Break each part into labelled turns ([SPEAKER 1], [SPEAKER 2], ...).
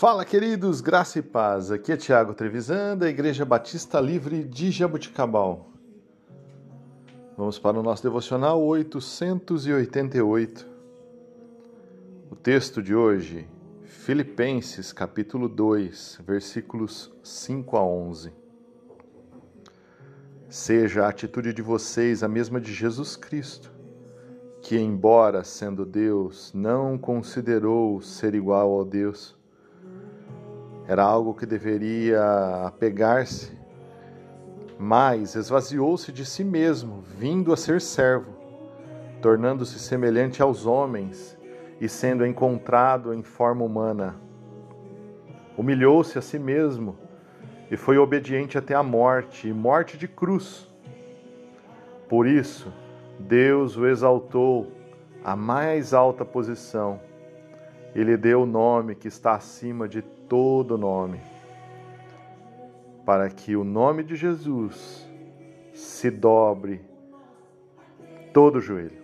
[SPEAKER 1] Fala, queridos, graça e paz. Aqui é Tiago Trevisan, da Igreja Batista Livre de Jabuticabal. Vamos para o nosso devocional 888. O texto de hoje, Filipenses, capítulo 2, versículos 5 a 11. Seja a atitude de vocês a mesma de Jesus Cristo, que, embora sendo Deus, não considerou ser igual ao Deus era algo que deveria apegar-se, mas esvaziou-se de si mesmo, vindo a ser servo, tornando-se semelhante aos homens e sendo encontrado em forma humana. Humilhou-se a si mesmo e foi obediente até a morte e morte de cruz. Por isso, Deus o exaltou à mais alta posição e lhe deu o nome que está acima de todo nome, para que o nome de Jesus se dobre todo o joelho,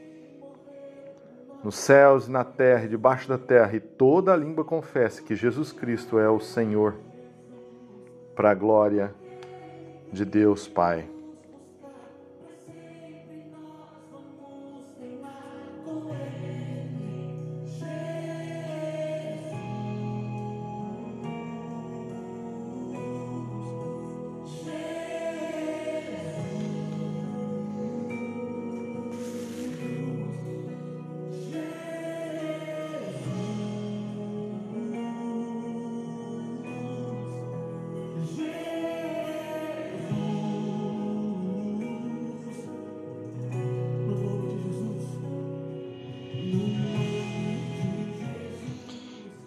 [SPEAKER 1] nos céus e na terra e debaixo da terra, e toda a língua confesse que Jesus Cristo é o Senhor, para a glória de Deus Pai.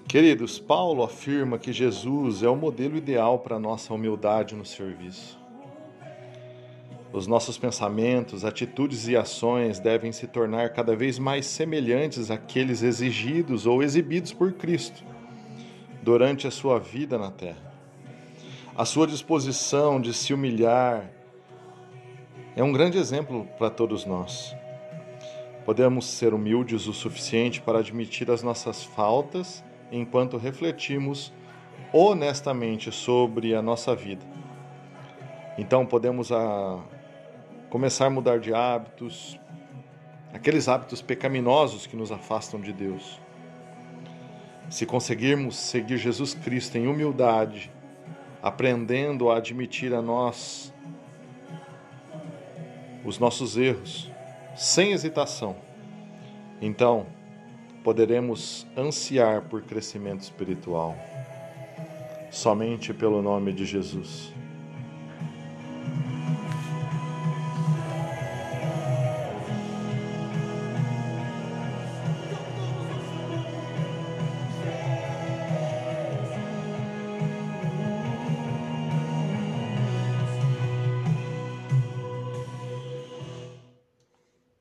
[SPEAKER 1] Queridos, Paulo afirma que Jesus é o modelo ideal para nossa humildade no serviço. Os nossos pensamentos, atitudes e ações devem se tornar cada vez mais semelhantes àqueles exigidos ou exibidos por Cristo durante a sua vida na terra. A sua disposição de se humilhar é um grande exemplo para todos nós. Podemos ser humildes o suficiente para admitir as nossas faltas enquanto refletimos honestamente sobre a nossa vida. Então podemos a, ah, começar a mudar de hábitos, aqueles hábitos pecaminosos que nos afastam de Deus. Se conseguirmos seguir Jesus Cristo em humildade, aprendendo a admitir a nós os nossos erros, sem hesitação, então poderemos ansiar por crescimento espiritual. Somente pelo nome de Jesus.